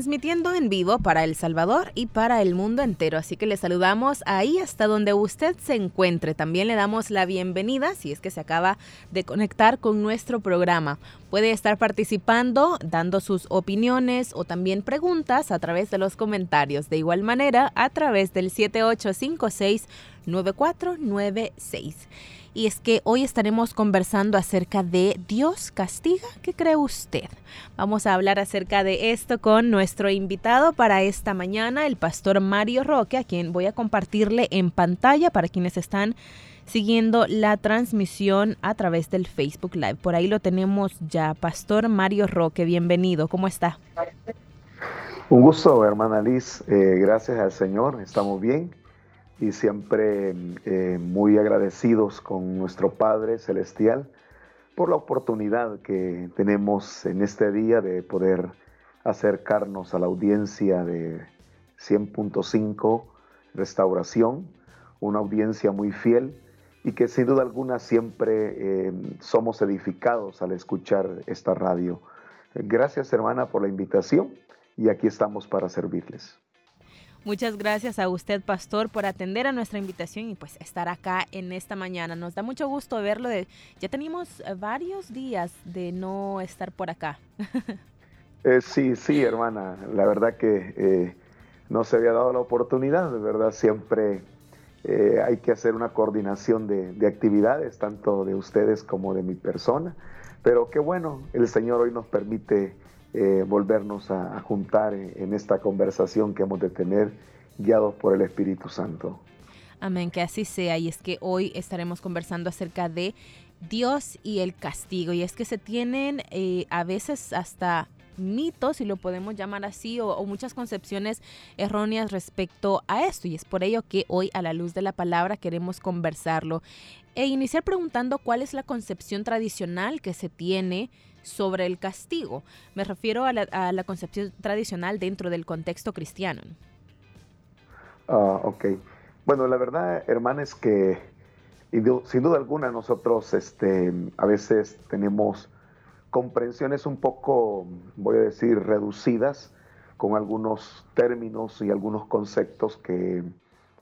Transmitiendo en vivo para El Salvador y para el mundo entero. Así que le saludamos ahí hasta donde usted se encuentre. También le damos la bienvenida si es que se acaba de conectar con nuestro programa. Puede estar participando, dando sus opiniones o también preguntas a través de los comentarios. De igual manera, a través del 7856 9496 y es que hoy estaremos conversando acerca de Dios castiga. ¿Qué cree usted? Vamos a hablar acerca de esto con nuestro invitado para esta mañana, el pastor Mario Roque, a quien voy a compartirle en pantalla para quienes están siguiendo la transmisión a través del Facebook Live. Por ahí lo tenemos ya. Pastor Mario Roque, bienvenido. ¿Cómo está? Un gusto, hermana Liz. Eh, gracias al Señor. Estamos bien y siempre eh, muy agradecidos con nuestro Padre Celestial por la oportunidad que tenemos en este día de poder acercarnos a la audiencia de 100.5 Restauración, una audiencia muy fiel y que sin duda alguna siempre eh, somos edificados al escuchar esta radio. Gracias hermana por la invitación y aquí estamos para servirles. Muchas gracias a usted, pastor, por atender a nuestra invitación y pues estar acá en esta mañana. Nos da mucho gusto verlo. De, ya tenemos eh, varios días de no estar por acá. Eh, sí, sí, hermana. La verdad que eh, no se había dado la oportunidad, de verdad. Siempre hay que hacer una coordinación de, actividades, tanto de ustedes como de mi persona. Pero qué bueno, el Señor hoy nos permite eh, volvernos a, juntar en, esta conversación que hemos de tener guiados por el Espíritu Santo. Amén, que así sea. Y es que hoy estaremos conversando acerca de Dios y el castigo. Y es que se tienen eh, a veces hasta mitos, si lo podemos llamar así, o, muchas concepciones erróneas respecto a esto. Y es por ello que hoy, a la luz de la palabra, queremos conversarlo. E iniciar preguntando cuál es la concepción tradicional que se tiene sobre el castigo. Me refiero a la, concepción tradicional dentro del contexto cristiano. Ah, ok. Bueno, la verdad, hermana, que sin duda alguna nosotros este, a veces tenemos comprensiones un poco, voy a decir, reducidas con algunos términos y algunos conceptos que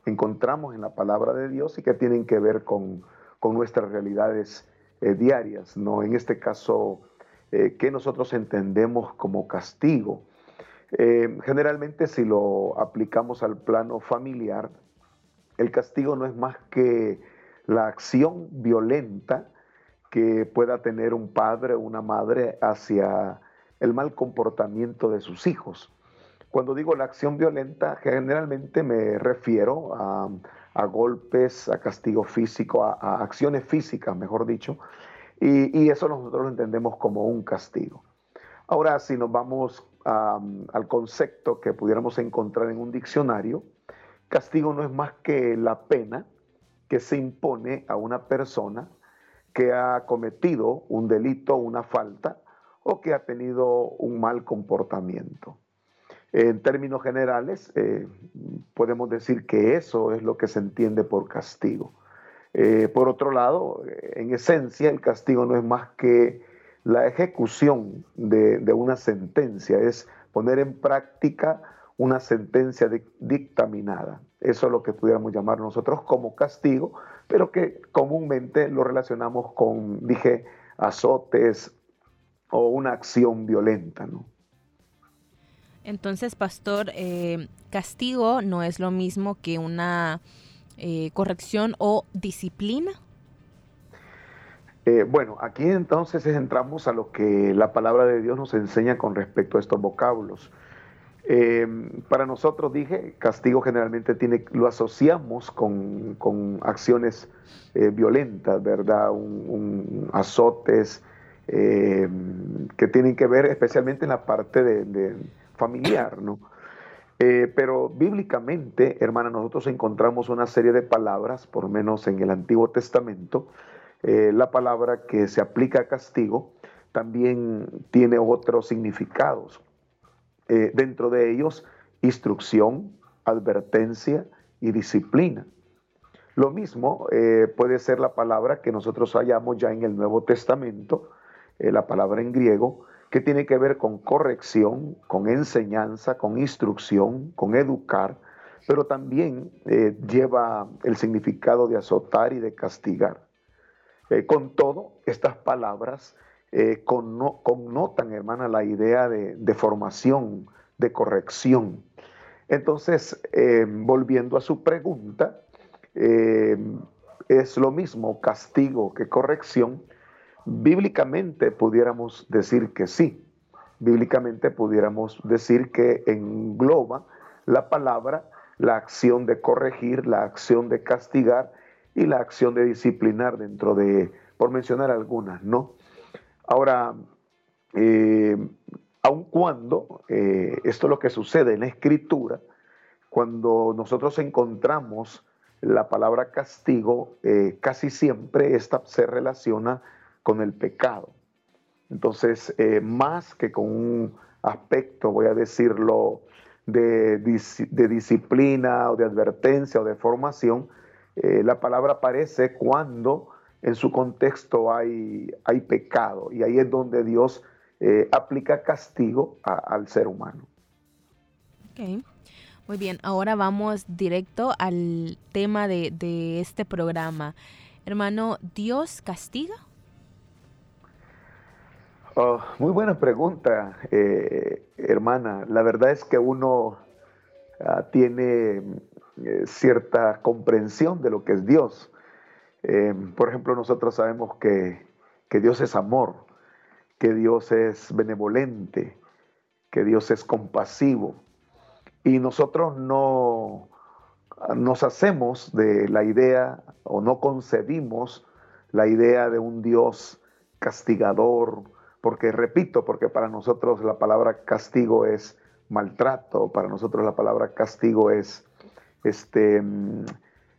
encontramos en la palabra de Dios y que tienen que ver con, nuestras realidades eh, diarias, ¿no? En este caso, eh, que nosotros entendemos como castigo. Eh, generalmente si lo aplicamos al plano familiar, el castigo no es más que la acción violenta que pueda tener un padre o una madre hacia el mal comportamiento de sus hijos. Cuando digo la acción violenta, generalmente me refiero a, golpes, a castigo físico, a, acciones físicas, mejor dicho, y, eso nosotros lo entendemos como un castigo. Ahora, si nos vamos al concepto que pudiéramos encontrar en un diccionario, castigo no es más que la pena que se impone a una persona que ha cometido un delito, una falta, o que ha tenido un mal comportamiento. En términos generales, eh, podemos decir que eso es lo que se entiende por castigo. Eh, por otro lado, en esencia, el castigo no es más que la ejecución de, una sentencia, es poner en práctica una sentencia dictaminada. Eso es lo que pudiéramos llamar nosotros como castigo, pero que comúnmente lo relacionamos con, dije, azotes o una acción violenta. ¿no? Entonces, pastor, eh, castigo no es lo mismo que una eh, corrección o disciplina? Eh, bueno, aquí entonces entramos a lo que la palabra de Dios nos enseña con respecto a estos vocablos. Em, para nosotros, dije, castigo generalmente tiene, lo asociamos con, acciones eh, violentas, ¿verdad? Un, azotes em, que tienen que ver especialmente en la parte de familiar, ¿no? Eh, pero bíblicamente, hermana, nosotros encontramos una serie de palabras, por lo menos en el Antiguo Testamento, eh, la palabra que se aplica a castigo también tiene otros significados. Eh, dentro de ellos, instrucción, advertencia y disciplina. Lo mismo puede ser la palabra que nosotros hallamos ya en el Nuevo Testamento, la palabra en griego, que tiene que ver con corrección, con enseñanza, con instrucción, con educar, pero también lleva el significado de azotar y de castigar. Eh, con todo, estas palabras eh, connotan, hermana, la idea de, formación, de corrección. Entonces, eh, volviendo a su pregunta, es lo mismo castigo que corrección. Bíblicamente pudiéramos decir que sí. Bíblicamente pudiéramos decir que engloba la palabra la acción de corregir, la acción de castigar y la acción de disciplinar dentro de, por mencionar algunas, ¿no? Ahora, eh, aun cuando eh, esto es lo que sucede en la escritura, cuando nosotros encontramos la palabra castigo, eh, casi siempre esta se relaciona con el pecado. Entonces, más que con un aspecto, voy a decirlo, de, de disciplina o de advertencia o de formación, eh, la palabra aparece cuando en su contexto hay, hay pecado y ahí es donde Dios eh, aplica castigo al ser humano. Ok, muy bien, ahora vamos directo al tema de, este programa. Hermano, ¿Dios castiga? Oh, muy buena pregunta, eh, hermana. La verdad es que uno ah, tiene eh, cierta comprensión de lo que es Dios. Eh, por ejemplo, nosotros sabemos que, Dios es amor, que Dios es benevolente, que Dios es compasivo. Y nosotros no nos hacemos de la idea o no concebimos la idea de un Dios castigador, porque repito, porque para nosotros la palabra castigo es maltrato, para nosotros la palabra castigo es este,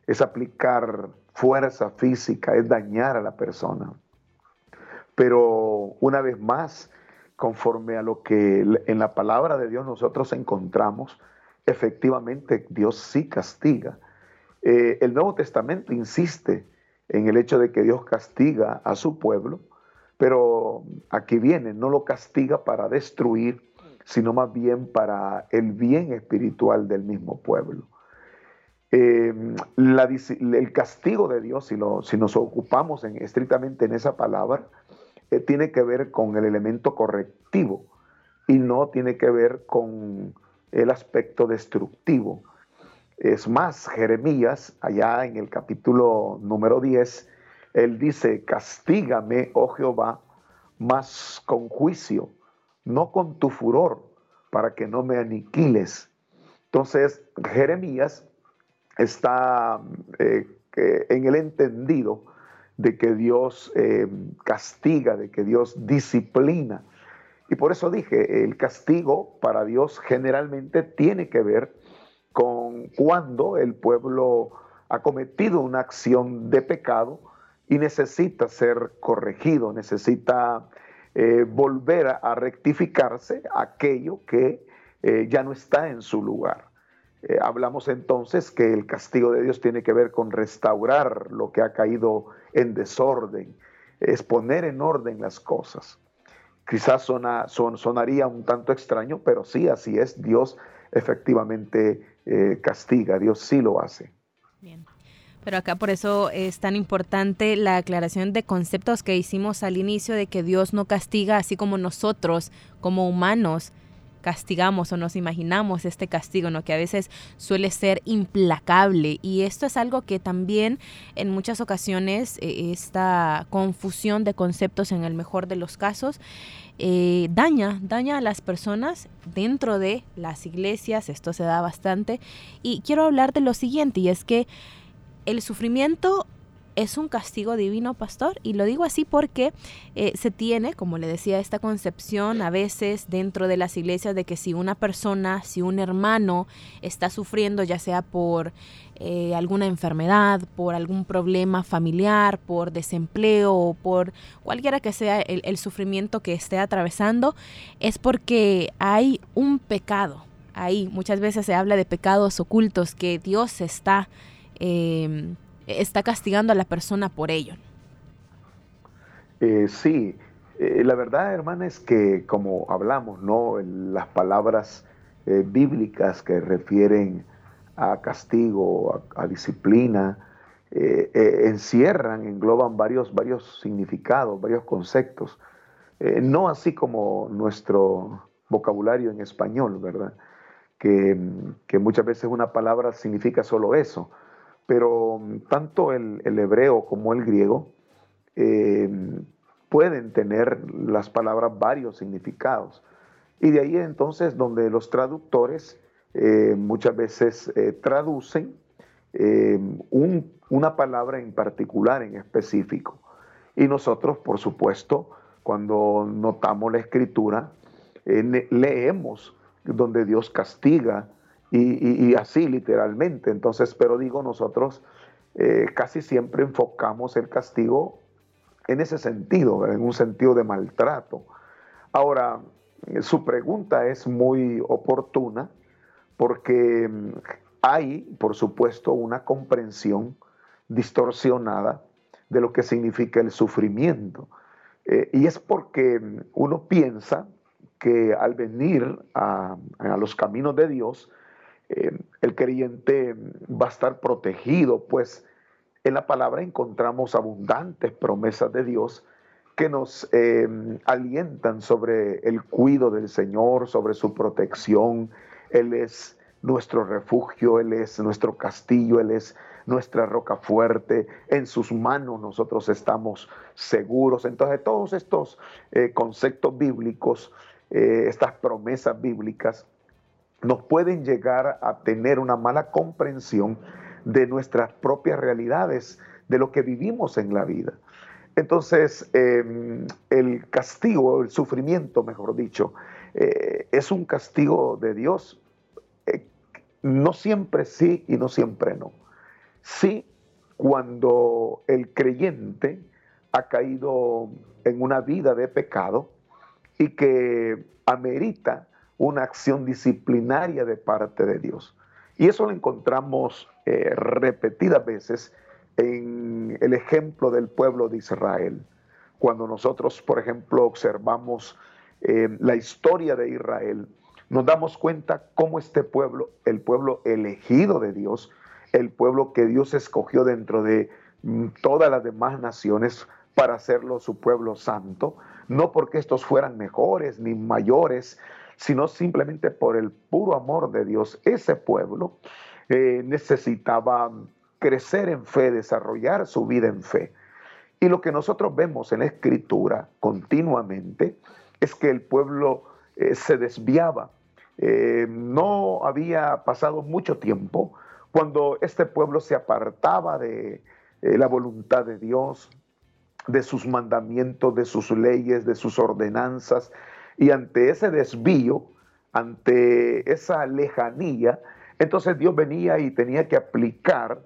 es aplicar fuerza física, es dañar a la persona. Pero una vez más, conforme a lo que en la palabra de Dios nosotros encontramos, efectivamente Dios sí castiga. Eh, el Nuevo Testamento insiste en el hecho de que Dios castiga a su pueblo, pero aquí viene, no lo castiga para destruir, sino más bien para el bien espiritual del mismo pueblo. Eh, el castigo de Dios, si, nos ocupamos en, estrictamente en esa palabra, eh, tiene que ver con el elemento correctivo y no tiene que ver con el aspecto destructivo. Es más, Jeremías, allá en el capítulo número 10, él dice, castígame, oh Jehová, más con juicio, no con tu furor, para que no me aniquiles. Entonces, Jeremías está eh, en el entendido de que Dios eh, castiga, de que Dios disciplina. Y por eso dije, el castigo para Dios generalmente tiene que ver con cuando el pueblo ha cometido una acción de pecado y necesita ser corregido, necesita eh, volver a, rectificarse aquello que ya no está en su lugar. Eh, hablamos entonces que el castigo de Dios tiene que ver con restaurar lo que ha caído en desorden, es poner en orden las cosas. Quizás sonaría un tanto extraño, pero sí, así es. Dios efectivamente eh, castiga, Dios sí lo hace. Pero acá por eso es tan importante la aclaración de conceptos que hicimos al inicio de que Dios no castiga así como nosotros, como humanos, castigamos o nos imaginamos este castigo, ¿no? que a veces suele ser implacable. Y esto es algo que también en muchas ocasiones eh, esta confusión de conceptos en el mejor de los casos eh, daña, daña a las personas dentro de las iglesias, esto se da bastante. Y quiero hablar de lo siguiente, y es que el sufrimiento es un castigo divino, pastor. Y lo digo así porque eh, se tiene, como le decía, esta concepción a veces dentro de las iglesias de que si una persona, si un hermano está sufriendo, ya sea por eh, alguna enfermedad, por algún problema familiar, por desempleo o por cualquiera que sea el, sufrimiento que esté atravesando, es porque hay un pecado ahí. Muchas veces se habla de pecados ocultos que Dios está, em, está castigando a la persona por ello. Eh, sí, eh, la verdad, hermana, es que como hablamos, ¿no? Las palabras bíblicas que refieren a castigo, a, disciplina, eh, eh, encierran, engloban varios, varios significados, varios conceptos. Eh, no así como nuestro vocabulario en español, ¿verdad? Que, muchas veces una palabra significa solo eso, pero tanto el, hebreo como el griego pueden tener las palabras varios significados. Y de ahí entonces donde los traductores eh, muchas veces eh, traducen eh, una palabra en particular, en específico. Y nosotros, por supuesto, cuando notamos la escritura, leemos donde Dios castiga y, así literalmente. Entonces, pero digo, nosotros casi siempre enfocamos el castigo en ese sentido, en un sentido de maltrato. Ahora, su pregunta es muy oportuna porque mm, hay, por supuesto, una comprensión distorsionada de lo que significa el sufrimiento. Eh, y es porque mm, uno piensa que al venir a, los caminos de Dios, eh, el creyente va a estar protegido, pues en la palabra encontramos abundantes promesas de Dios que nos eh, alientan sobre el cuidado del Señor, sobre su protección, él es nuestro refugio, Él es nuestro castillo, Él es nuestra roca fuerte, en sus manos nosotros estamos seguros. Entonces todos estos eh, conceptos bíblicos, estas promesas bíblicas, nos pueden llegar a tener una mala comprensión de nuestras propias realidades, de lo que vivimos en la vida. Entonces, em, el castigo, el sufrimiento, mejor dicho, eh, es un castigo de Dios. Eh, no siempre sí y no siempre no. Sí cuando el creyente ha caído en una vida de pecado y que amerita una acción disciplinaria de parte de Dios. Y eso lo encontramos eh, repetidas veces en el ejemplo del pueblo de Israel. Cuando nosotros, por ejemplo, observamos la historia de Israel, nos damos cuenta cómo este pueblo, el pueblo elegido de Dios, el pueblo que Dios escogió dentro de mm, todas las demás naciones para hacerlo su pueblo santo, no porque estos fueran mejores ni mayores, sino simplemente por el puro amor de Dios. Ese pueblo eh, necesitaba crecer en fe, desarrollar su vida en fe. Y lo que nosotros vemos en la escritura continuamente es que el pueblo eh, se desviaba. Eh, no había pasado mucho tiempo cuando este pueblo se apartaba de la voluntad de Dios, de sus mandamientos, de sus leyes, de sus ordenanzas, y ante ese desvío, ante esa lejanía, entonces Dios venía y tenía que aplicar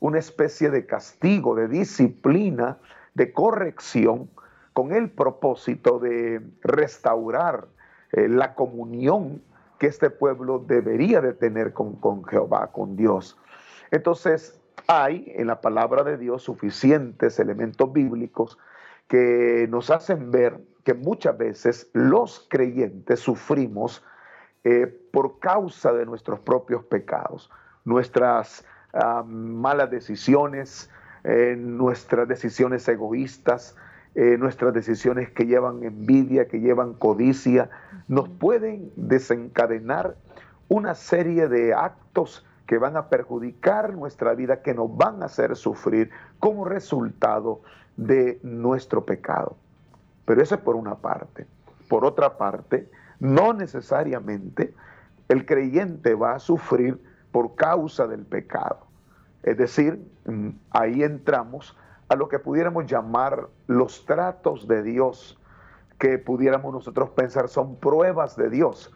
una especie de castigo, de disciplina, de corrección con el propósito de restaurar eh, la comunión que este pueblo debería de tener con, con Jehová, con Dios. Entonces, hay en la palabra de Dios suficientes elementos bíblicos que nos hacen ver que muchas veces los creyentes sufrimos eh, por causa de nuestros propios pecados, nuestras ah, malas decisiones, eh, nuestras decisiones egoístas, eh, nuestras decisiones que llevan envidia, que llevan codicia, nos pueden desencadenar una serie de actos que van a perjudicar nuestra vida, que nos van a hacer sufrir como resultado de nuestro pecado. Pero eso es por una parte. Por otra parte, no necesariamente el creyente va a sufrir por causa del pecado. Es decir, mm, ahí entramos a lo que pudiéramos llamar los tratos de Dios, que pudiéramos nosotros pensar son pruebas de Dios,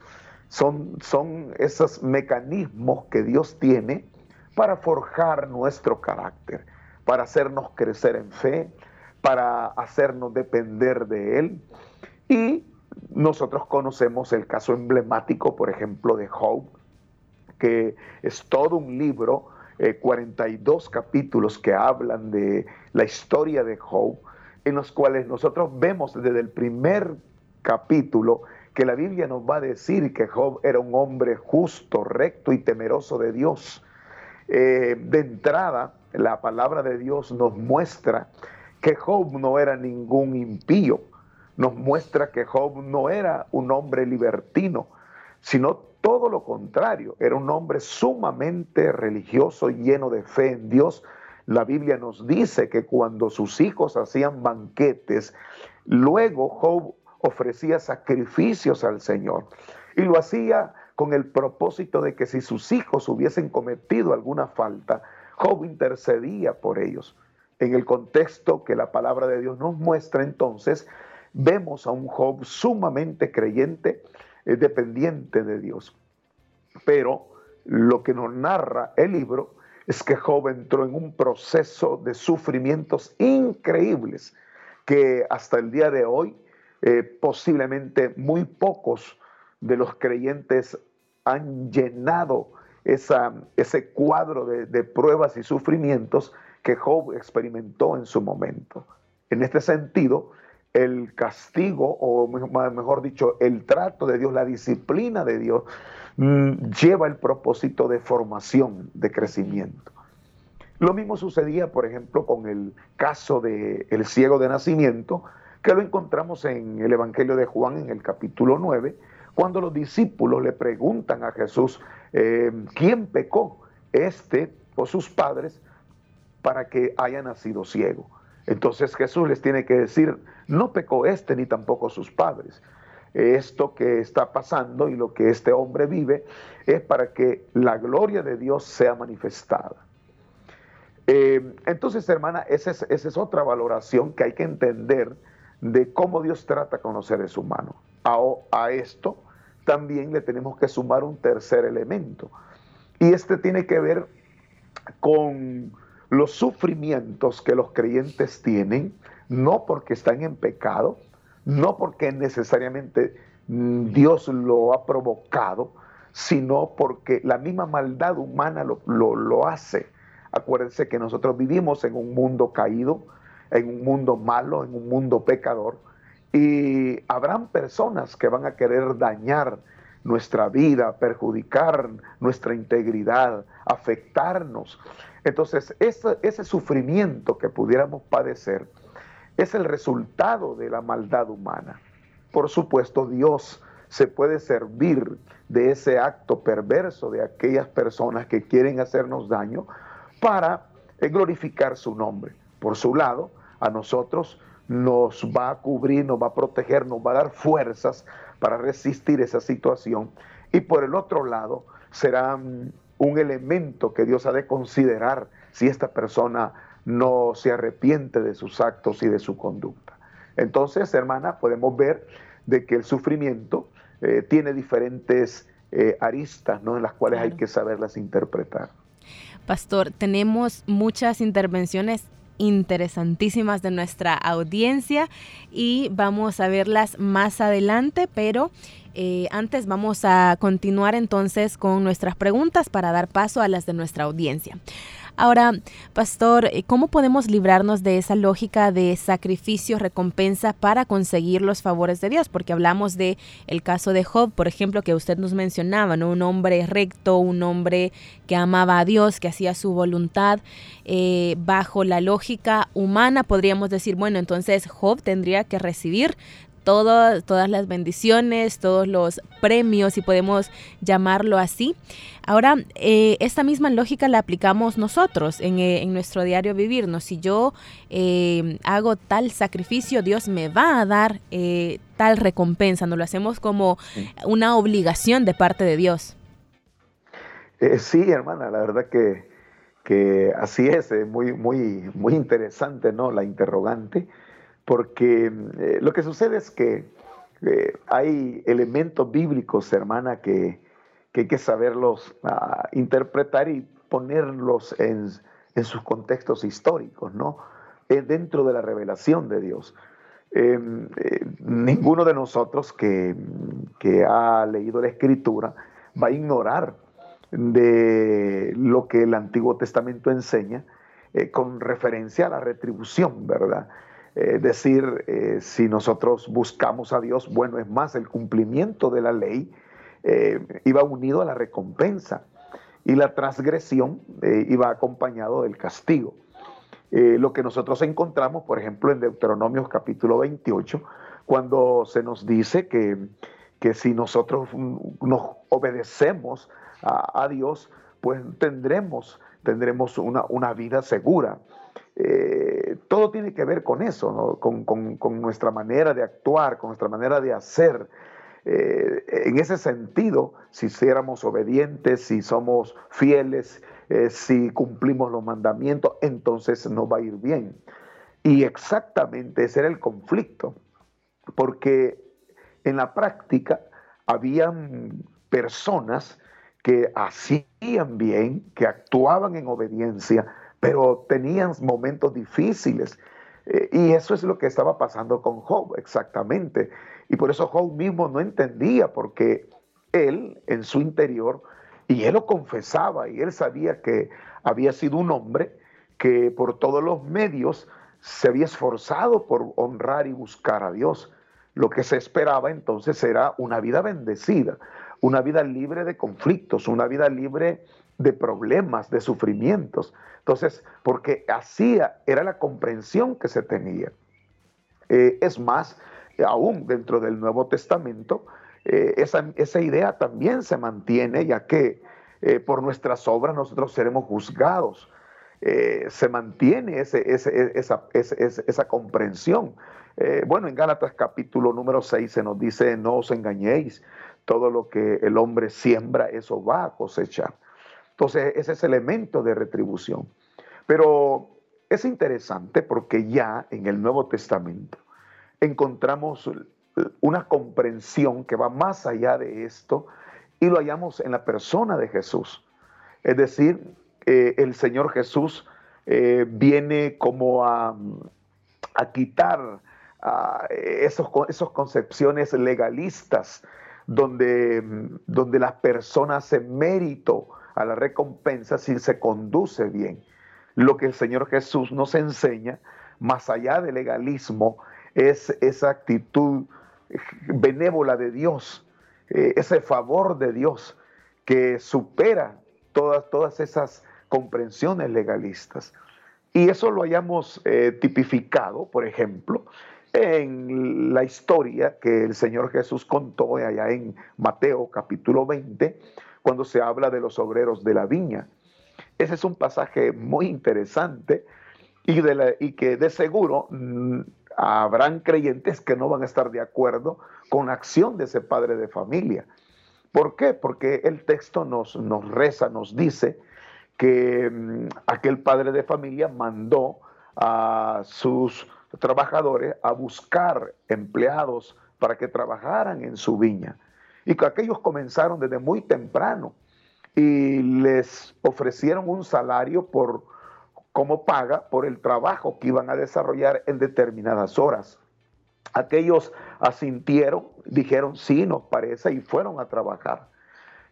son, son esos mecanismos que Dios tiene para forjar nuestro carácter, para hacernos crecer en fe, para hacernos depender de Él. Y nosotros conocemos el caso emblemático, por ejemplo, de Job, que es todo un libro, 42 eh, capítulos que hablan de la historia de Job, en los cuales nosotros vemos desde el primer capítulo que la Biblia nos va a decir que Job era un hombre justo, recto y temeroso de Dios. Eh, de entrada, la palabra de Dios nos muestra que Job no era ningún impío, nos muestra que Job no era un hombre libertino, sino todo lo contrario, era un hombre sumamente religioso, lleno de fe en Dios. La Biblia nos dice que cuando sus hijos hacían banquetes, luego Job ofrecía sacrificios al Señor y lo hacía con el propósito de que si sus hijos hubiesen cometido alguna falta, Job intercedía por ellos. En el contexto que la palabra de Dios nos muestra entonces, vemos a un Job sumamente creyente, eh, dependiente de Dios. Pero lo que nos narra el libro es que Job entró en un proceso de sufrimientos increíbles que hasta el día de hoy eh, posiblemente muy pocos de los creyentes han llenado ese cuadro de pruebas y sufrimientos que Job experimentó en su momento. En este sentido, el castigo, o mejor dicho, el trato de Dios, la disciplina de Dios, mm, lleva el propósito de formación, de crecimiento. Lo mismo sucedía, por ejemplo, con el caso del el ciego de nacimiento, que lo encontramos en el Evangelio de Juan en el capítulo 9, cuando los discípulos le preguntan a Jesús, eh, ¿quién pecó? ¿Este o sus padres? Para que haya nacido ciego. Entonces Jesús les tiene que decir, no pecó este ni tampoco sus padres. Esto que está pasando y lo que este hombre vive es para que la gloria de Dios sea manifestada. Eh, entonces, hermana, esa es, otra valoración que hay que entender de cómo Dios trata con los seres humanos. A, a esto también le tenemos que sumar un tercer elemento. Y este tiene que ver con los sufrimientos que los creyentes tienen, no porque están en pecado, no porque necesariamente mm, Dios lo ha provocado, sino porque la misma maldad humana lo, lo, hace. Acuérdense que nosotros vivimos en un mundo caído, en un mundo malo, en un mundo pecador, y habrán personas que van a querer dañar nuestra vida, perjudicar nuestra integridad, afectarnos. Entonces, ese, sufrimiento que pudiéramos padecer es el resultado de la maldad humana. Por supuesto, Dios se puede servir de ese acto perverso de aquellas personas que quieren hacernos daño para eh, glorificar su nombre. Por su lado, a nosotros nos va a cubrir, nos va a proteger, nos va a dar fuerzas para resistir esa situación. Y por el otro lado, será un elemento que Dios ha de considerar si esta persona no se arrepiente de sus actos y de su conducta. Entonces, hermana, podemos ver de que el sufrimiento eh, tiene diferentes eh, aristas ¿no? en las cuales hay que saberlas interpretar. Pastor, tenemos muchas intervenciones interesantísimas de nuestra audiencia y vamos a verlas más adelante, pero eh, antes vamos a continuar entonces con nuestras preguntas para dar paso a las de nuestra audiencia. Ahora, pastor, eh, ¿cómo podemos librarnos de esa lógica de sacrificio, recompensa para conseguir los favores de Dios? Porque hablamos de el caso de Job, por ejemplo, que usted nos mencionaba, ¿no? Un hombre recto, un hombre que amaba a Dios, que hacía su voluntad. Eh, bajo la lógica humana podríamos decir, bueno, entonces Job tendría que recibir todas las bendiciones, todos los premios, si podemos llamarlo así. Ahora, eh, esta misma lógica la aplicamos nosotros en, eh, nuestro diario vivirnos. Si yo eh, hago tal sacrificio, Dios me va a dar tal recompensa. No lo hacemos como una obligación de parte de Dios. sí, hermana, la verdad que, que así es, muy, muy, muy interesante, ¿no? La interrogante, porque eh, lo que sucede es que eh, hay elementos bíblicos, hermana, que, hay que saberlos ah, interpretar y ponerlos en, sus contextos históricos, ¿no? Eh, dentro de la revelación de Dios. Em, ninguno de nosotros que, ha leído la escritura va a ignorar de lo que el Antiguo Testamento enseña eh, con referencia a la retribución, ¿verdad? Es decir, eh, si nosotros buscamos a Dios, bueno, es más, el cumplimiento de la ley eh, iba unido a la recompensa y la transgresión iba acompañado del castigo. lo que nosotros encontramos, por ejemplo, en Deuteronomio capítulo 28, cuando se nos dice que, que si nosotros nos obedecemos a, Dios, pues tendremos, tendremos una, vida segura. Eh, todo tiene que ver con eso, con, nuestra manera de actuar, con nuestra manera de hacer. Eh, en ese sentido, si éramos obedientes, si somos fieles, eh, si cumplimos los mandamientos, entonces nos va a ir bien. Y exactamente ese era el conflicto, porque en la práctica habían personas que hacían bien, que actuaban en obediencia, pero tenían momentos difíciles. Eh, y eso es lo que estaba pasando con Job, exactamente. Y por eso Job mismo no entendía, porque él en su interior, y él lo confesaba, y él sabía que había sido un hombre que por todos los medios se había esforzado por honrar y buscar a Dios. Lo que se esperaba entonces era una vida bendecida, una vida libre de conflictos, una vida libre de problemas, de sufrimientos. Entonces, porque así era la comprensión que se tenía. Eh, es más, aún dentro del Nuevo Testamento, eh, esa, idea también se mantiene, ya que eh, por nuestras obras nosotros seremos juzgados. se mantiene esa, esa, comprensión. bueno, en Gálatas capítulo número 6 se nos dice, no os engañéis, todo lo que el hombre siembra, eso va a cosechar. Entonces, ese es elemento de retribución. Pero es interesante porque ya en el Nuevo Testamento encontramos una comprensión que va más allá de esto y lo hallamos en la persona de Jesús. Es decir, el Señor Jesús eh, viene como a, quitar esas esos concepciones legalistas donde, donde las personas se mérito a la recompensa si se conduce bien. Lo que el Señor Jesús nos enseña, más allá del legalismo, es esa actitud benévola de Dios, eh, ese favor de Dios que supera todas, todas esas comprensiones legalistas. Y eso lo hayamos eh, tipificado, por ejemplo, en la historia que el Señor Jesús contó allá en Mateo capítulo 20, cuando se habla de los obreros de la viña. Ese es un pasaje muy interesante y, que de seguro mm, habrán creyentes que no van a estar de acuerdo con la acción de ese padre de familia. ¿Por qué? Porque el texto nos, nos reza, nos dice que mm, aquel padre de familia mandó a sus trabajadores a buscar empleados para que trabajaran en su viña. Y que aquellos comenzaron desde muy temprano y les ofrecieron un salario por como paga por el trabajo que iban a desarrollar en determinadas horas. Aquellos asintieron, dijeron, sí, nos parece, y fueron a trabajar.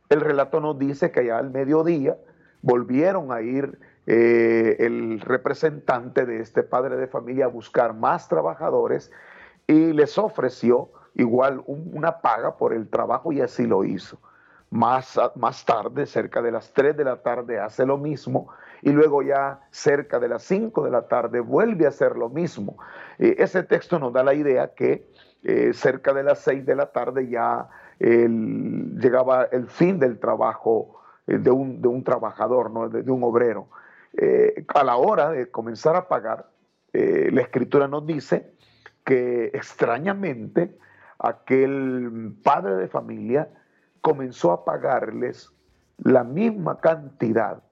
El relato nos dice que allá al mediodía volvieron a ir eh, el representante de este padre de familia a buscar más trabajadores y les ofreció igual una paga por el trabajo y así lo hizo. Más, más tarde, cerca de las 3 de la tarde, hace lo mismo y luego ya cerca de las 5 de la tarde vuelve a hacer lo mismo. Eh, ese texto nos da la idea que eh, cerca de las 6 de la tarde ya llegaba el fin del trabajo de un, de, un, trabajador, ¿no? de, un obrero. Eh, a la hora de comenzar a pagar, eh, la escritura nos dice que extrañamente aquel padre de familia comenzó a pagarles la misma cantidad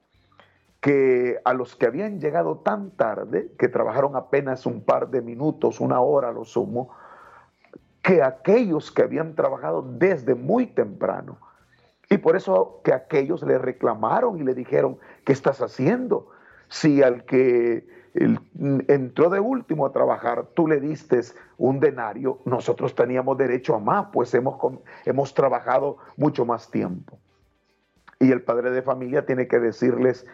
que a los que habían llegado tan tarde, que trabajaron apenas un par de minutos, una hora a lo sumo, que aquellos que habían trabajado desde muy temprano. Y por eso que aquellos le reclamaron y le dijeron, ¿qué estás haciendo? Si al que entró de último a trabajar, tú le diste un denario, nosotros teníamos derecho a más, pues hemos, hemos trabajado mucho más tiempo. Y el padre de familia tiene que decirles,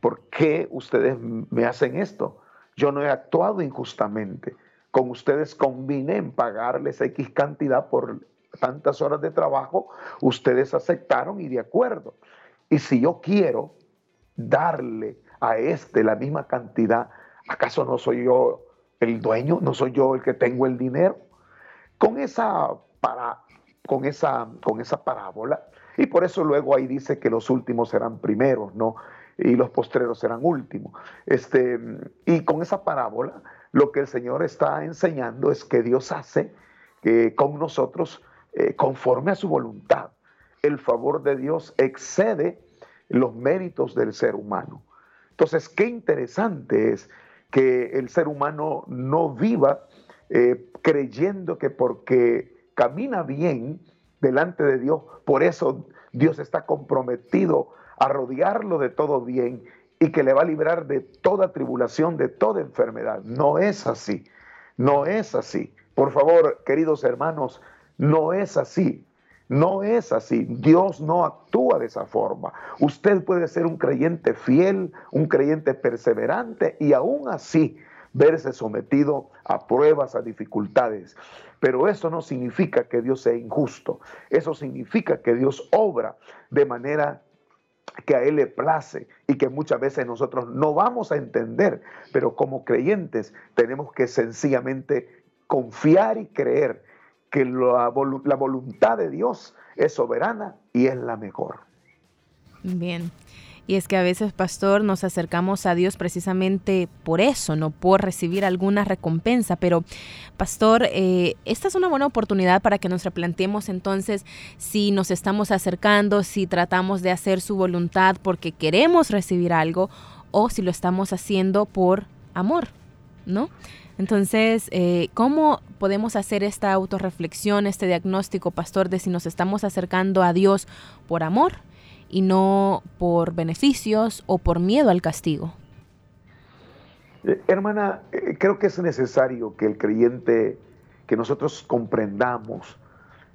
¿por qué ustedes me hacen esto? Yo no he actuado injustamente. Con ustedes combiné en pagarles X cantidad por tantas horas de trabajo, ustedes aceptaron y de acuerdo. Y si yo quiero darle a este la misma cantidad, ¿acaso no soy yo el dueño? ¿No soy yo el que tengo el dinero? Con esa, para, con esa, con esa parábola, y por eso luego ahí dice que los últimos serán primeros, ¿no? Y los postreros serán últimos. Este, y con esa parábola, lo que el Señor está enseñando es que Dios hace que con nosotros eh, conforme a su voluntad. El favor de Dios excede los méritos del ser humano. Entonces, qué interesante es que el ser humano no viva eh, creyendo que porque camina bien delante de Dios, por eso Dios está comprometido a rodearlo de todo bien y que le va a librar de toda tribulación, de toda enfermedad. No es así, no es así. Por favor, queridos hermanos, no es así. No es así. Dios no actúa de esa forma. Usted puede ser un creyente fiel, un creyente perseverante y aún así verse sometido a pruebas, a dificultades. Pero eso no significa que Dios sea injusto. Eso significa que Dios obra de manera que a Él le place y que muchas veces nosotros no vamos a entender, pero como creyentes tenemos que sencillamente confiar y creer que la, voluntad de Dios es soberana y es la mejor. Bien. Y es que a veces, pastor, nos acercamos a Dios precisamente por eso, no por recibir alguna recompensa. Pero, pastor, eh, esta es una buena oportunidad para que nos replanteemos entonces si nos estamos acercando, si tratamos de hacer su voluntad porque queremos recibir algo o si lo estamos haciendo por amor, ¿no? Entonces, eh, ¿cómo podemos hacer esta autorreflexión, este diagnóstico, pastor, de si nos estamos acercando a Dios por amor y no por beneficios o por miedo al castigo. Eh, hermana, eh, creo que es necesario que el creyente, que nosotros comprendamos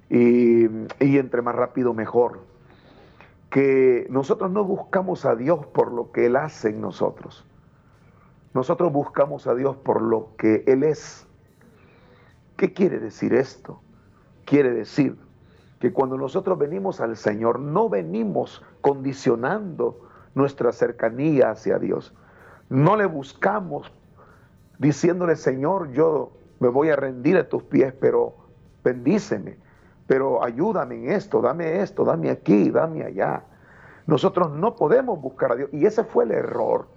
y, y entre más rápido mejor, que nosotros no buscamos a Dios por lo que Él hace en nosotros. Nosotros buscamos a Dios por lo que Él es. ¿Qué quiere decir esto? Quiere decir que cuando nosotros venimos al Señor no venimos condicionando nuestra cercanía hacia Dios. No le buscamos diciéndole, Señor, yo me voy a rendir a tus pies, pero bendíceme, pero ayúdame en esto, dame esto, dame aquí, dame allá. Nosotros no podemos buscar a Dios. Y ese fue el error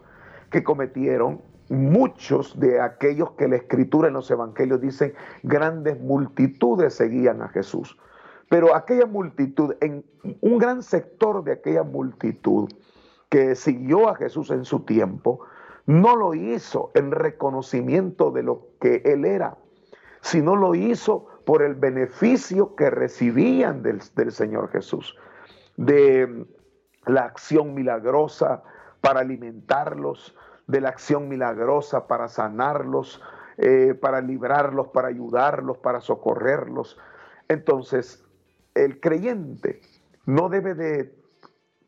que cometieron muchos de aquellos que la escritura en los evangelios dicen grandes multitudes seguían a Jesús. Pero aquella multitud, en un gran sector de aquella multitud que siguió a Jesús en su tiempo, no lo hizo en reconocimiento de lo que Él era, sino lo hizo por el beneficio que recibían del, Señor Jesús, de la acción milagrosa para alimentarlos, de la acción milagrosa para sanarlos, eh, para librarlos, para ayudarlos, para socorrerlos. Entonces, el creyente no debe de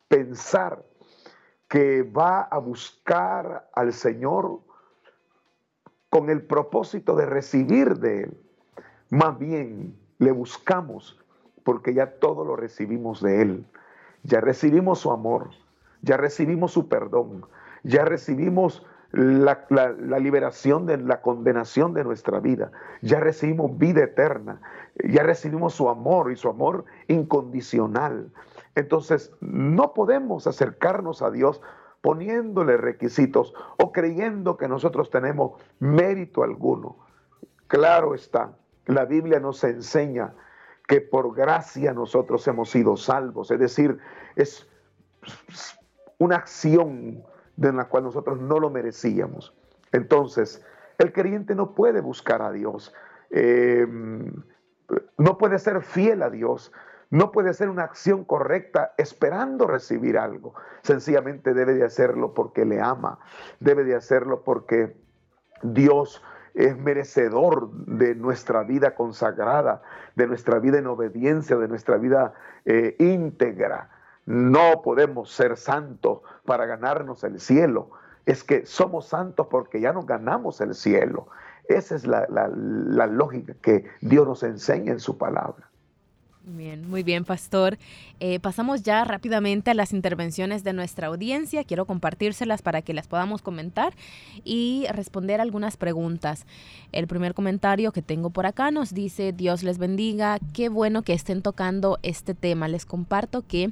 pensar que va a buscar al Señor con el propósito de recibir de Él. Más bien le buscamos porque ya todo lo recibimos de Él. Ya recibimos su amor, ya recibimos su perdón, ya recibimos la, liberación de la condenación de nuestra vida. Ya recibimos vida eterna, ya recibimos su amor y su amor incondicional. Entonces, no podemos acercarnos a Dios poniéndole requisitos o creyendo que nosotros tenemos mérito alguno. Claro está, la Biblia nos enseña que por gracia nosotros hemos sido salvos, es decir, es una acción de la cual nosotros no lo merecíamos. Entonces, el creyente no puede buscar a Dios, eh, no puede ser fiel a Dios, no puede hacer una acción correcta esperando recibir algo. Sencillamente debe de hacerlo porque le ama, debe de hacerlo porque Dios es merecedor de nuestra vida consagrada, de nuestra vida en obediencia, de nuestra vida eh, íntegra. No podemos ser santos para ganarnos el cielo. Es que somos santos porque ya nos ganamos el cielo. Esa es la, lógica que Dios nos enseña en su palabra. Bien, muy bien, Pastor. Eh, pasamos ya rápidamente a las intervenciones de nuestra audiencia. Quiero compartírselas para que las podamos comentar y responder algunas preguntas. El primer comentario que tengo por acá nos dice, Dios les bendiga, qué bueno que estén tocando este tema. Les comparto que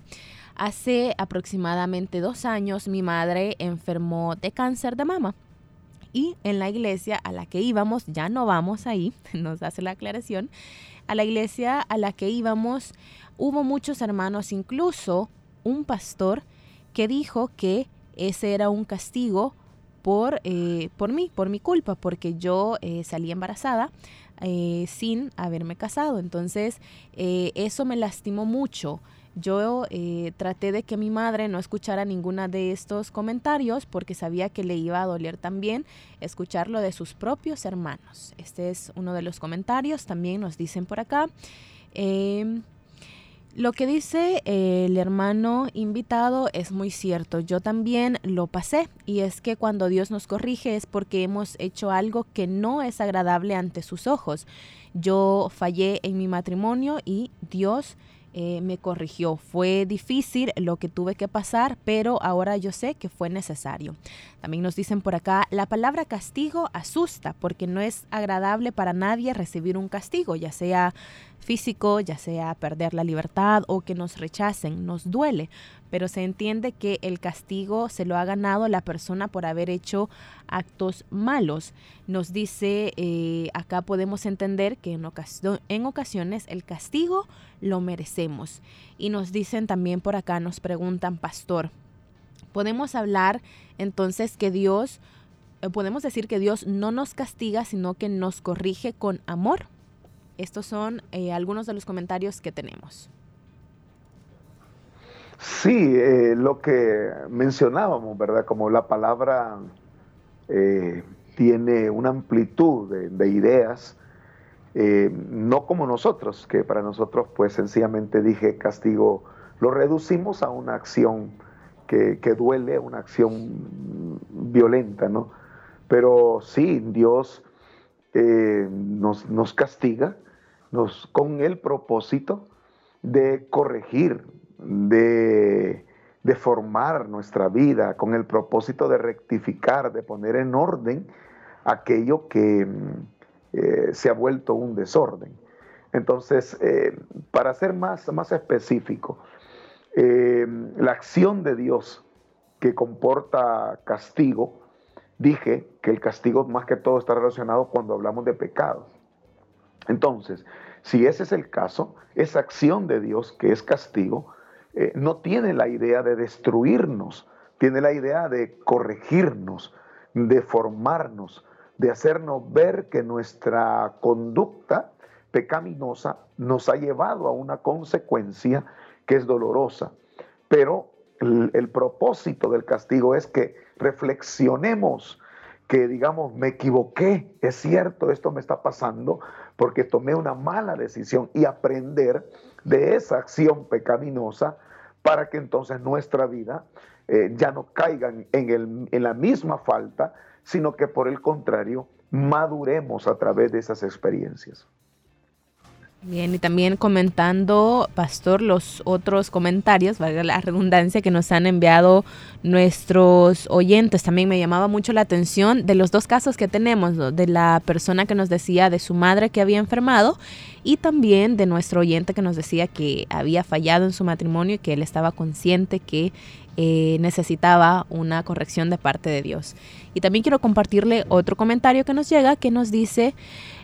hace aproximadamente dos años mi madre enfermó de cáncer de mama y en la iglesia a la que íbamos, ya no vamos ahí, nos hace la aclaración, a la iglesia a la que íbamos hubo muchos hermanos, incluso un pastor que dijo que ese era un castigo por, eh, por mí, por mi culpa, porque yo eh, salí embarazada eh, sin haberme casado. Entonces, eso me lastimó mucho. Yo eh, traté de que mi madre no escuchara ninguna de estos comentarios porque sabía que le iba a doler también escucharlo de sus propios hermanos. Este es uno de los comentarios, también nos dicen por acá. Em, lo que dice el hermano invitado es muy cierto. Yo también lo pasé y es que cuando Dios nos corrige es porque hemos hecho algo que no es agradable ante sus ojos. Yo fallé en mi matrimonio y Dios eh, me corrigió. Fue difícil lo que tuve que pasar, pero ahora yo sé que fue necesario. También nos dicen por acá, la palabra castigo asusta porque no es agradable para nadie recibir un castigo, ya sea físico, ya sea perder la libertad o que nos rechacen, nos duele, pero se entiende que el castigo se lo ha ganado la persona por haber hecho actos malos. Nos dice, eh, acá podemos entender que en, en ocasiones el castigo lo merecemos. Y nos dicen también por acá, nos preguntan, pastor, ¿podemos hablar entonces que Dios, eh, podemos decir que Dios no nos castiga, sino que nos corrige con amor? Estos son eh, algunos de los comentarios que tenemos. Sí, eh, lo que mencionábamos, ¿verdad? Como la palabra eh, tiene una amplitud de, ideas, no como nosotros, que para nosotros pues sencillamente dije castigo, lo reducimos a una acción que, duele, una acción violenta, ¿no? Pero sí, Dios nos, nos castiga con el propósito de corregir, de, formar nuestra vida, con el propósito de rectificar, de poner en orden aquello que eh, se ha vuelto un desorden. Entonces, eh, para ser más, más específico, eh, la acción de Dios que comporta castigo, dije que el castigo más que todo está relacionado cuando hablamos de pecado. Entonces, si ese es el caso, esa acción de Dios, que es castigo, eh, no tiene la idea de destruirnos, tiene la idea de corregirnos, de formarnos, de hacernos ver que nuestra conducta pecaminosa nos ha llevado a una consecuencia que es dolorosa. Pero el propósito del castigo es que reflexionemos que digamos, me equivoqué, es cierto, esto me está pasando porque tomé una mala decisión y aprender de esa acción pecaminosa para que entonces nuestra vida eh, ya no caiga en, en la misma falta, sino que por el contrario, maduremos a través de esas experiencias. Bien, y también comentando, Pastor, los otros comentarios, valga la redundancia, que nos han enviado nuestros oyentes. También me llamaba mucho la atención de los dos casos que tenemos, de la persona que nos decía de su madre que había enfermado y también de nuestro oyente que nos decía que había fallado en su matrimonio y que él estaba consciente que eh, necesitaba una corrección de parte de Dios. Y también quiero compartirle otro comentario que nos llega que nos dice,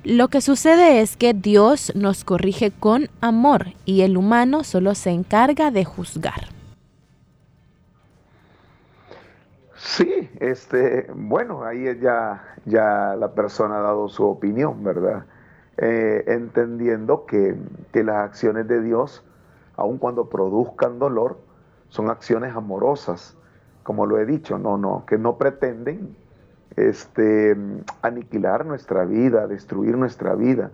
lo que sucede es que Dios nos corrige con amor y el humano solo se encarga de juzgar. Sí, este, bueno, ahí ya, ya la persona ha dado su opinión, ¿verdad? Eh, entendiendo que, que, las acciones de Dios, aun cuando produzcan dolor, son acciones amorosas, como lo he dicho, no, no, que no pretenden este, aniquilar nuestra vida, destruir nuestra vida,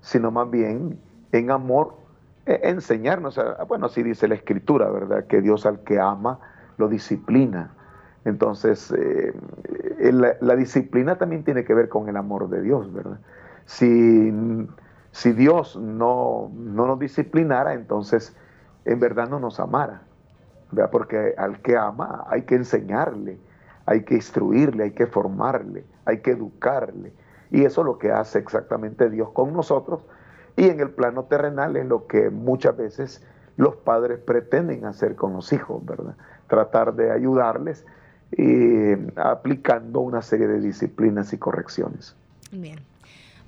sino más bien en amor e, enseñarnos, bueno, así dice la escritura, ¿verdad? Que Dios al que ama lo disciplina. Entonces, eh, la, disciplina también tiene que ver con el amor de Dios, ¿verdad? Si, si Dios no, no nos disciplinara, entonces en verdad no nos amara, Porque al que ama hay que enseñarle, hay que instruirle, hay que formarle, hay que educarle. Y eso es lo que hace exactamente Dios con nosotros. Y en el plano terrenal es lo que muchas veces los padres pretenden hacer con los hijos, ¿verdad? Tratar de ayudarles y aplicando una serie de disciplinas y correcciones. Bien.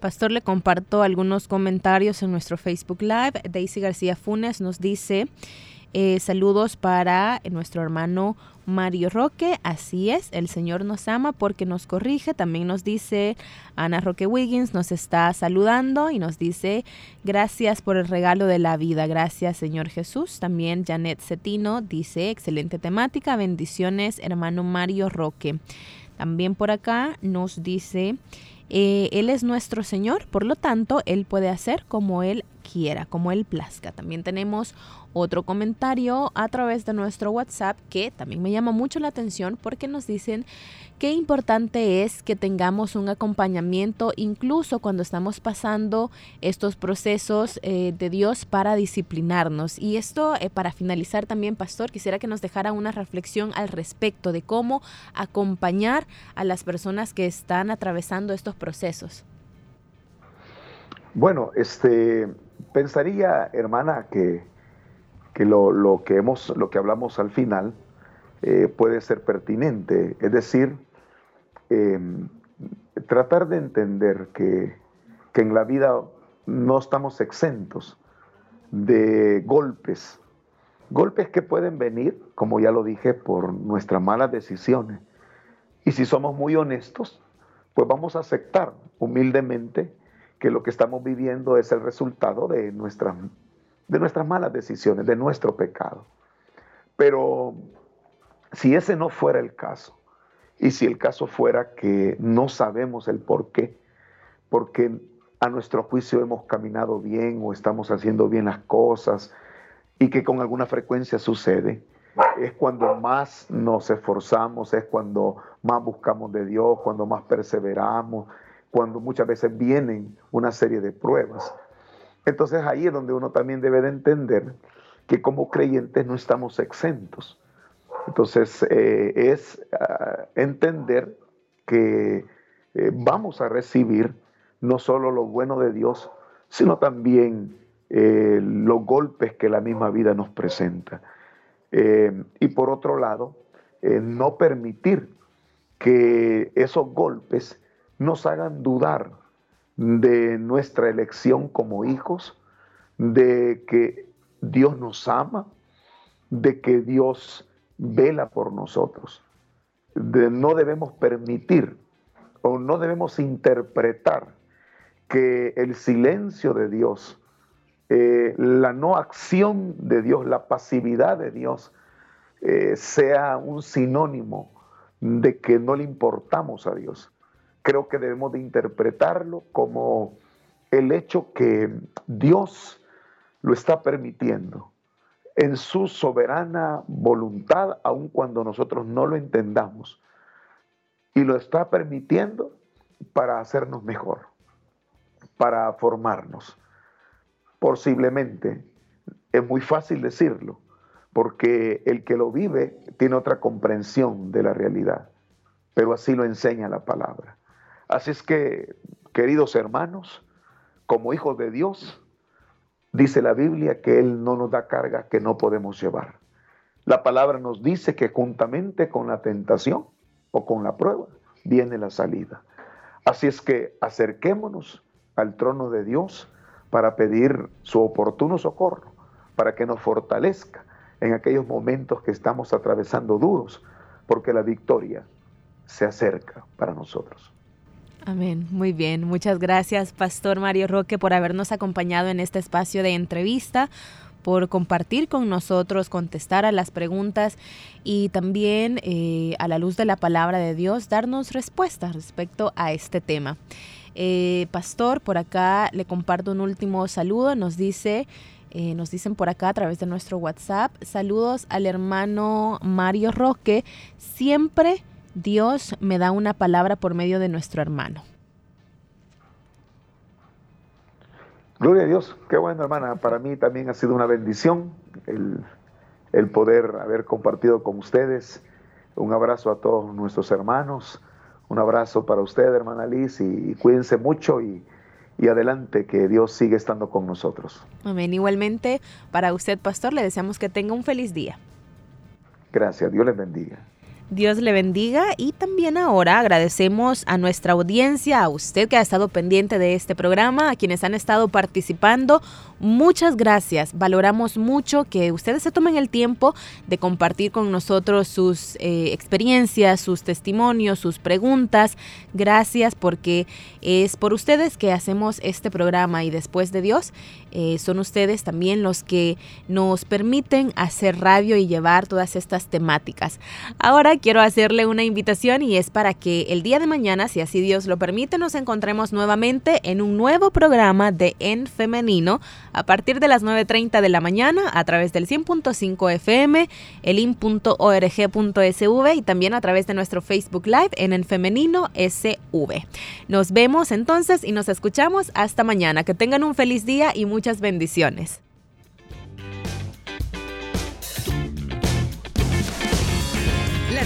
Pastor, le comparto algunos comentarios en nuestro Facebook Live. Daisy García Funes nos dice, eh, saludos para nuestro hermano Mario Roque, así es, el Señor nos ama porque nos corrige. También nos dice Ana Roque Wiggins, nos está saludando y nos dice gracias por el regalo de la vida, gracias Señor Jesús. También Janet Cetino dice excelente temática, bendiciones hermano Mario Roque. También por acá nos dice, eh, Él es nuestro Señor, por lo tanto, Él puede hacer como Él quiera, como Él plazca. También tenemos otro comentario a través de nuestro WhatsApp que también me llama mucho la atención porque nos dicen qué importante es que tengamos un acompañamiento incluso cuando estamos pasando estos procesos eh, de Dios para disciplinarnos. Y esto, eh, para finalizar también, Pastor, quisiera que nos dejara una reflexión al respecto de cómo acompañar a las personas que están atravesando estos procesos. Bueno, este, pensaría, hermana, que que lo, que, hemos, lo que hablamos al final eh, puede ser pertinente. Es decir, em, tratar de entender que, que en la vida no estamos exentos de golpes. Golpes que pueden venir, como ya lo dije, por nuestras malas decisiones. Y si somos muy honestos, pues vamos a aceptar humildemente que lo que estamos viviendo es el resultado de nuestras de nuestras malas decisiones, de nuestro pecado. Pero si ese no fuera el caso, y si el caso fuera que no sabemos el por qué, porque a nuestro juicio hemos caminado bien o estamos haciendo bien las cosas y que con alguna frecuencia sucede, es cuando más nos esforzamos, es cuando más buscamos de Dios, cuando más perseveramos, cuando muchas veces vienen una serie de pruebas. Entonces ahí es donde uno también debe de entender que como creyentes no estamos exentos. Entonces eh, es ah, entender que eh, vamos a recibir no solo lo bueno de Dios, sino también eh, los golpes que la misma vida nos presenta. y por otro lado, no permitir que esos golpes nos hagan dudar de nuestra elección como hijos, de que Dios nos ama, de que Dios vela por nosotros. No debemos permitir o no debemos interpretar que el silencio de Dios, eh, la no acción de Dios, la pasividad de Dios, eh, sea un sinónimo de que no le importamos a Dios creo que debemos de interpretarlo como el hecho que Dios lo está permitiendo en su soberana voluntad, aun cuando nosotros no lo entendamos. Y lo está permitiendo para hacernos mejor, para formarnos. Posiblemente, es muy fácil decirlo, porque el que lo vive tiene otra comprensión de la realidad, pero así lo enseña la palabra. Así es que, queridos hermanos, como hijos de Dios, dice la Biblia que Él no nos da carga que no podemos llevar. La palabra nos dice que juntamente con la tentación o con la prueba viene la salida. Así es que acerquémonos al trono de Dios para pedir su oportuno socorro, para que nos fortalezca en aquellos momentos que estamos atravesando duros, porque la victoria se acerca para nosotros. Amén. Muy bien. Muchas gracias, Pastor Mario Roque, por habernos acompañado en este espacio de entrevista por compartir con nosotros, contestar a las preguntas y también eh, a la luz de la palabra de Dios darnos respuestas respecto a este tema. Eh, pastor, por acá le comparto un último saludo. Nos dice, eh, nos dicen por acá a través de nuestro WhatsApp, saludos al hermano Mario Roque. Siempre Dios me da una palabra por medio de nuestro hermano. Gloria a Dios, qué bueno hermana, para mí también ha sido una bendición el, poder haber compartido con ustedes. Un abrazo a todos nuestros hermanos, un abrazo para usted hermana Liz y, cuídense mucho y, y adelante, que Dios siga estando con nosotros. Amén. Igualmente, para usted, pastor, le deseamos que tenga un feliz día. Gracias, Dios les bendiga. Dios le bendiga y también ahora agradecemos a nuestra audiencia, a usted que ha estado pendiente de este programa, a quienes han estado participando. Muchas gracias. Valoramos mucho que ustedes se tomen el tiempo de compartir con nosotros sus eh, experiencias, sus testimonios, sus preguntas. Gracias porque es por ustedes que hacemos este programa y después de Dios eh, son ustedes también los que nos permiten hacer radio y llevar todas estas temáticas. Ahora quiero hacerle una invitación y es para que el día de mañana, si así Dios lo permite, nos encontremos nuevamente en un nuevo programa de En Femenino a partir de las 9.30 de la mañana a través del 100.5 FM, el in.org.sv y también a través de nuestro Facebook Live en En Femenino SV. Nos vemos entonces y nos escuchamos hasta mañana. Que tengan un feliz día y muchas bendiciones.